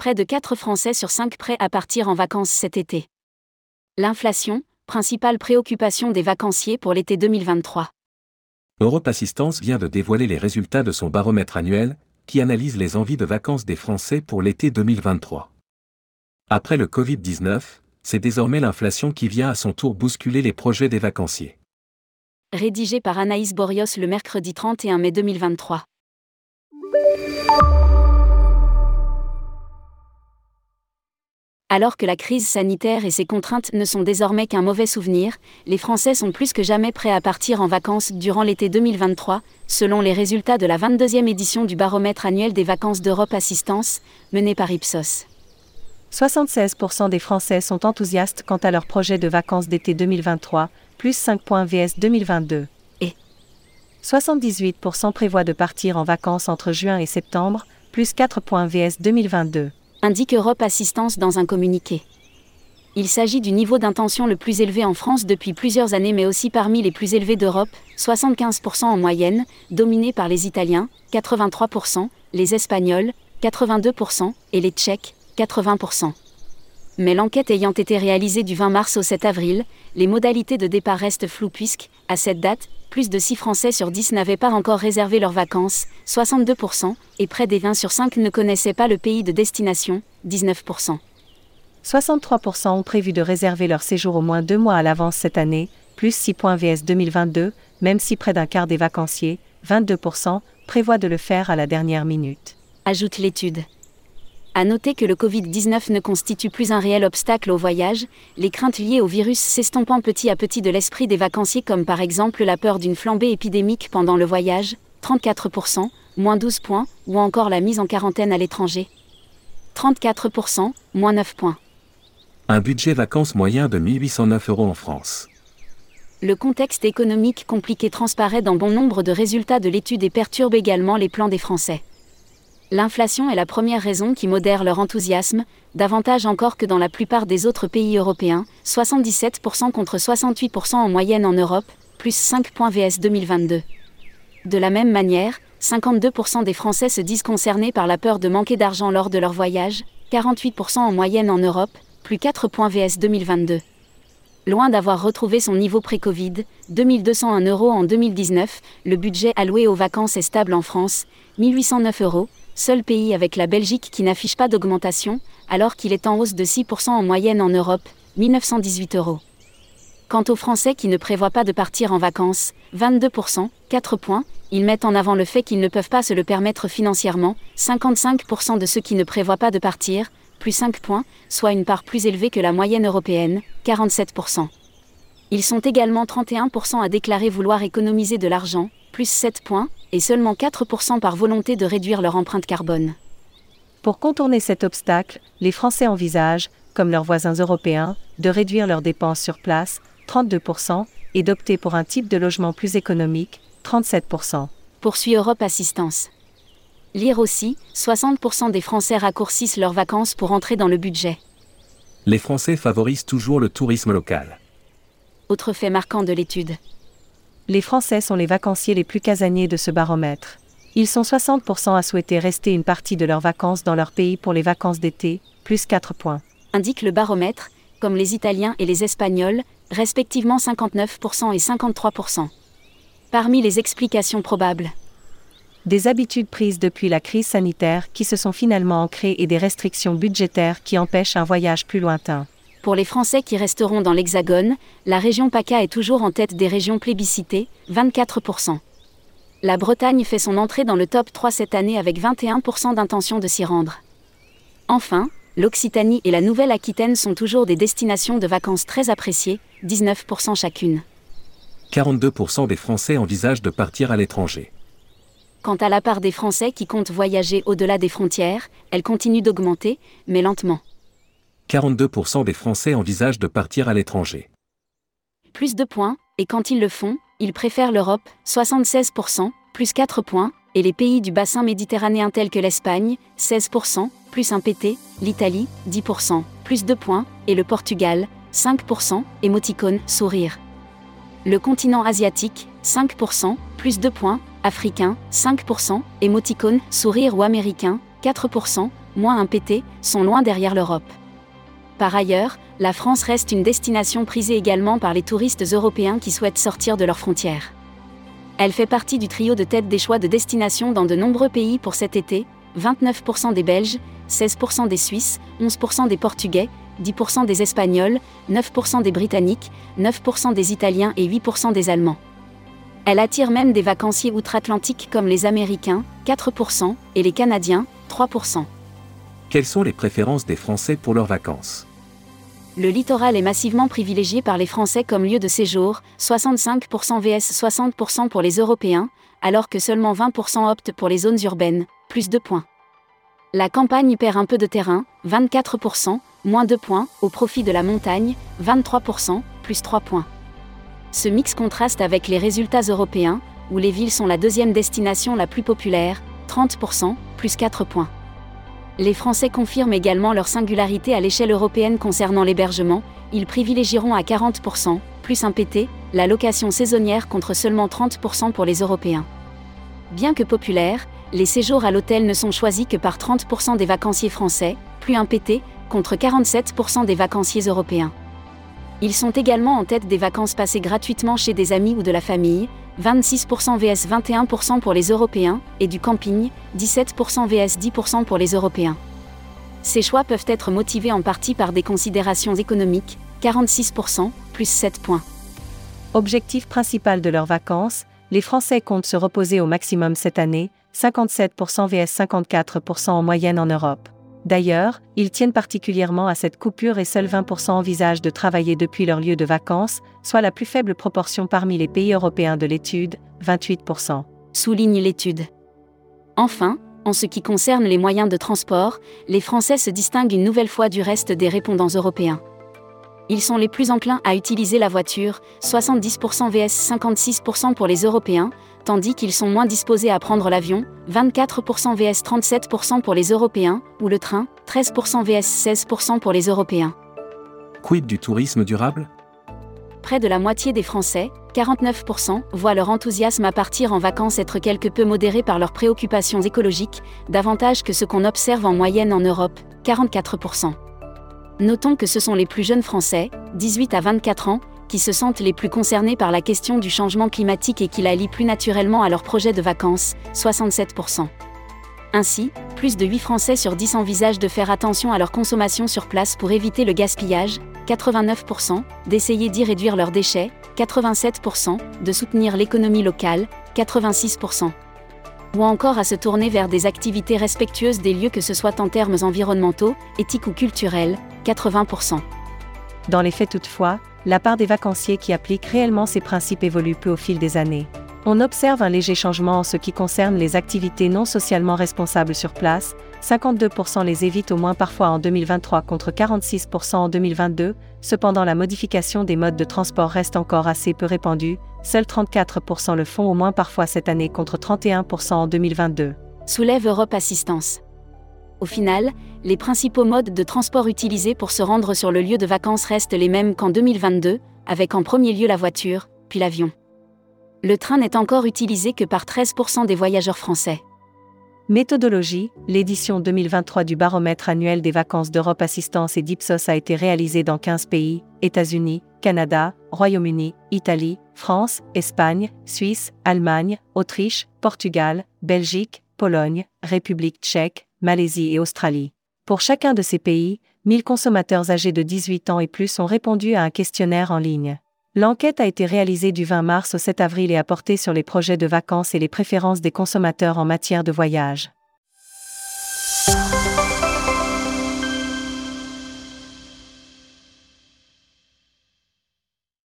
Près de 4 Français sur 5 prêts à partir en vacances cet été. L'inflation, principale préoccupation des vacanciers pour l'été 2023. Europe Assistance vient de dévoiler les résultats de son baromètre annuel, qui analyse les envies de vacances des Français pour l'été 2023. Après le Covid-19, c'est désormais l'inflation qui vient à son tour bousculer les projets des vacanciers. Rédigé par Anaïs Borios le mercredi 31 mai 2023. Alors que la crise sanitaire et ses contraintes ne sont désormais qu'un mauvais souvenir, les Français sont plus que jamais prêts à partir en vacances durant l'été 2023, selon les résultats de la 22e édition du baromètre annuel des vacances d'Europe Assistance, menée par Ipsos. 76% des Français sont enthousiastes quant à leur projet de vacances d'été 2023, plus 5 points VS 2022. Et 78% prévoient de partir en vacances entre juin et septembre, plus 4 points VS 2022 indique Europe Assistance dans un communiqué. Il s'agit du niveau d'intention le plus élevé en France depuis plusieurs années mais aussi parmi les plus élevés d'Europe, 75% en moyenne, dominé par les Italiens, 83%, les Espagnols, 82%, et les Tchèques, 80%. Mais l'enquête ayant été réalisée du 20 mars au 7 avril, les modalités de départ restent floues puisque, à cette date, plus de 6 Français sur 10 n'avaient pas encore réservé leurs vacances, 62%, et près des 20 sur 5 ne connaissaient pas le pays de destination, 19%. 63% ont prévu de réserver leur séjour au moins deux mois à l'avance cette année, plus 6 points VS 2022, même si près d'un quart des vacanciers, 22%, prévoient de le faire à la dernière minute. Ajoute l'étude. À noter que le Covid-19 ne constitue plus un réel obstacle au voyage, les craintes liées au virus s'estompant petit à petit de l'esprit des vacanciers comme par exemple la peur d'une flambée épidémique pendant le voyage, 34%, moins 12 points, ou encore la mise en quarantaine à l'étranger. 34%, moins 9 points. Un budget vacances moyen de 1809 euros en France. Le contexte économique compliqué transparaît dans bon nombre de résultats de l'étude et perturbe également les plans des Français. L'inflation est la première raison qui modère leur enthousiasme, davantage encore que dans la plupart des autres pays européens, 77% contre 68% en moyenne en Europe, plus 5 points VS 2022. De la même manière, 52% des Français se disent concernés par la peur de manquer d'argent lors de leur voyage, 48% en moyenne en Europe, plus 4 points VS 2022. Loin d'avoir retrouvé son niveau pré-Covid, 2201 euros en 2019, le budget alloué aux vacances est stable en France, 1809 euros, seul pays avec la Belgique qui n'affiche pas d'augmentation, alors qu'il est en hausse de 6% en moyenne en Europe, 1918 euros. Quant aux Français qui ne prévoient pas de partir en vacances, 22%, 4 points, ils mettent en avant le fait qu'ils ne peuvent pas se le permettre financièrement, 55% de ceux qui ne prévoient pas de partir, plus 5 points, soit une part plus élevée que la moyenne européenne, 47%. Ils sont également 31% à déclarer vouloir économiser de l'argent, plus 7 points, et seulement 4% par volonté de réduire leur empreinte carbone. Pour contourner cet obstacle, les Français envisagent, comme leurs voisins européens, de réduire leurs dépenses sur place, 32%, et d'opter pour un type de logement plus économique, 37%. Poursuit Europe Assistance. Lire aussi, 60% des Français raccourcissent leurs vacances pour entrer dans le budget. Les Français favorisent toujours le tourisme local. Autre fait marquant de l'étude les Français sont les vacanciers les plus casaniers de ce baromètre. Ils sont 60% à souhaiter rester une partie de leurs vacances dans leur pays pour les vacances d'été, plus 4 points. Indique le baromètre, comme les Italiens et les Espagnols, respectivement 59% et 53%. Parmi les explications probables. Des habitudes prises depuis la crise sanitaire qui se sont finalement ancrées et des restrictions budgétaires qui empêchent un voyage plus lointain. Pour les Français qui resteront dans l'Hexagone, la région PACA est toujours en tête des régions plébiscitées, 24%. La Bretagne fait son entrée dans le top 3 cette année avec 21% d'intention de s'y rendre. Enfin, l'Occitanie et la Nouvelle-Aquitaine sont toujours des destinations de vacances très appréciées, 19% chacune. 42% des Français envisagent de partir à l'étranger. Quant à la part des Français qui comptent voyager au-delà des frontières, elle continue d'augmenter, mais lentement. 42% des Français envisagent de partir à l'étranger. Plus de points, et quand ils le font, ils préfèrent l'Europe, 76%, plus 4 points, et les pays du bassin méditerranéen tels que l'Espagne, 16%, plus un PT, l'Italie, 10%, plus 2 points, et le Portugal, 5%, émoticône, sourire. Le continent asiatique, 5%, plus 2 points, africain, 5%, émoticône, sourire ou américain, 4%, moins un PT, sont loin derrière l'Europe. Par ailleurs, la France reste une destination prisée également par les touristes européens qui souhaitent sortir de leurs frontières. Elle fait partie du trio de tête des choix de destination dans de nombreux pays pour cet été, 29% des Belges, 16% des Suisses, 11% des Portugais, 10% des Espagnols, 9% des Britanniques, 9% des Italiens et 8% des Allemands. Elle attire même des vacanciers outre-Atlantique comme les Américains, 4%, et les Canadiens, 3%. Quelles sont les préférences des Français pour leurs vacances? Le littoral est massivement privilégié par les Français comme lieu de séjour, 65% vs 60% pour les Européens, alors que seulement 20% optent pour les zones urbaines, plus 2 points. La campagne perd un peu de terrain, 24%, moins 2 points, au profit de la montagne, 23%, plus 3 points. Ce mix contraste avec les résultats européens, où les villes sont la deuxième destination la plus populaire, 30%, plus 4 points. Les Français confirment également leur singularité à l'échelle européenne concernant l'hébergement, ils privilégieront à 40%, plus un PT, la location saisonnière contre seulement 30% pour les Européens. Bien que populaires, les séjours à l'hôtel ne sont choisis que par 30% des vacanciers français, plus un PT, contre 47% des vacanciers européens. Ils sont également en tête des vacances passées gratuitement chez des amis ou de la famille, 26% vs 21% pour les Européens, et du camping, 17% vs 10% pour les Européens. Ces choix peuvent être motivés en partie par des considérations économiques, 46%, plus 7 points. Objectif principal de leurs vacances, les Français comptent se reposer au maximum cette année, 57% vs 54% en moyenne en Europe. D'ailleurs, ils tiennent particulièrement à cette coupure et seuls 20% envisagent de travailler depuis leur lieu de vacances, soit la plus faible proportion parmi les pays européens de l'étude, 28%. Souligne l'étude. Enfin, en ce qui concerne les moyens de transport, les Français se distinguent une nouvelle fois du reste des répondants européens. Ils sont les plus enclins à utiliser la voiture, 70% vs 56% pour les Européens, tandis qu'ils sont moins disposés à prendre l'avion, 24% vs 37% pour les Européens, ou le train, 13% vs 16% pour les Européens. Quid du tourisme durable? Près de la moitié des Français, 49%, voient leur enthousiasme à partir en vacances être quelque peu modéré par leurs préoccupations écologiques, davantage que ce qu'on observe en moyenne en Europe, 44%. Notons que ce sont les plus jeunes Français, 18 à 24 ans, qui se sentent les plus concernés par la question du changement climatique et qui la lient plus naturellement à leur projet de vacances, 67%. Ainsi, plus de 8 Français sur 10 envisagent de faire attention à leur consommation sur place pour éviter le gaspillage, 89%, d'essayer d'y réduire leurs déchets, 87%, de soutenir l'économie locale, 86%. Ou encore à se tourner vers des activités respectueuses des lieux que ce soit en termes environnementaux, éthiques ou culturels, 80%. Dans les faits toutefois, la part des vacanciers qui appliquent réellement ces principes évolue peu au fil des années. On observe un léger changement en ce qui concerne les activités non socialement responsables sur place, 52% les évitent au moins parfois en 2023 contre 46% en 2022, cependant la modification des modes de transport reste encore assez peu répandue, seuls 34% le font au moins parfois cette année contre 31% en 2022. Soulève Europe Assistance. Au final, les principaux modes de transport utilisés pour se rendre sur le lieu de vacances restent les mêmes qu'en 2022, avec en premier lieu la voiture, puis l'avion. Le train n'est encore utilisé que par 13% des voyageurs français. Méthodologie L'édition 2023 du baromètre annuel des vacances d'Europe Assistance et d'Ipsos a été réalisée dans 15 pays États-Unis, Canada, Royaume-Uni, Italie, France, Espagne, Suisse, Allemagne, Autriche, Portugal, Belgique, Pologne, République tchèque, Malaisie et Australie. Pour chacun de ces pays, 1000 consommateurs âgés de 18 ans et plus ont répondu à un questionnaire en ligne. L'enquête a été réalisée du 20 mars au 7 avril et a porté sur les projets de vacances et les préférences des consommateurs en matière de voyage.